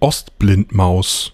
Ostblindmaus.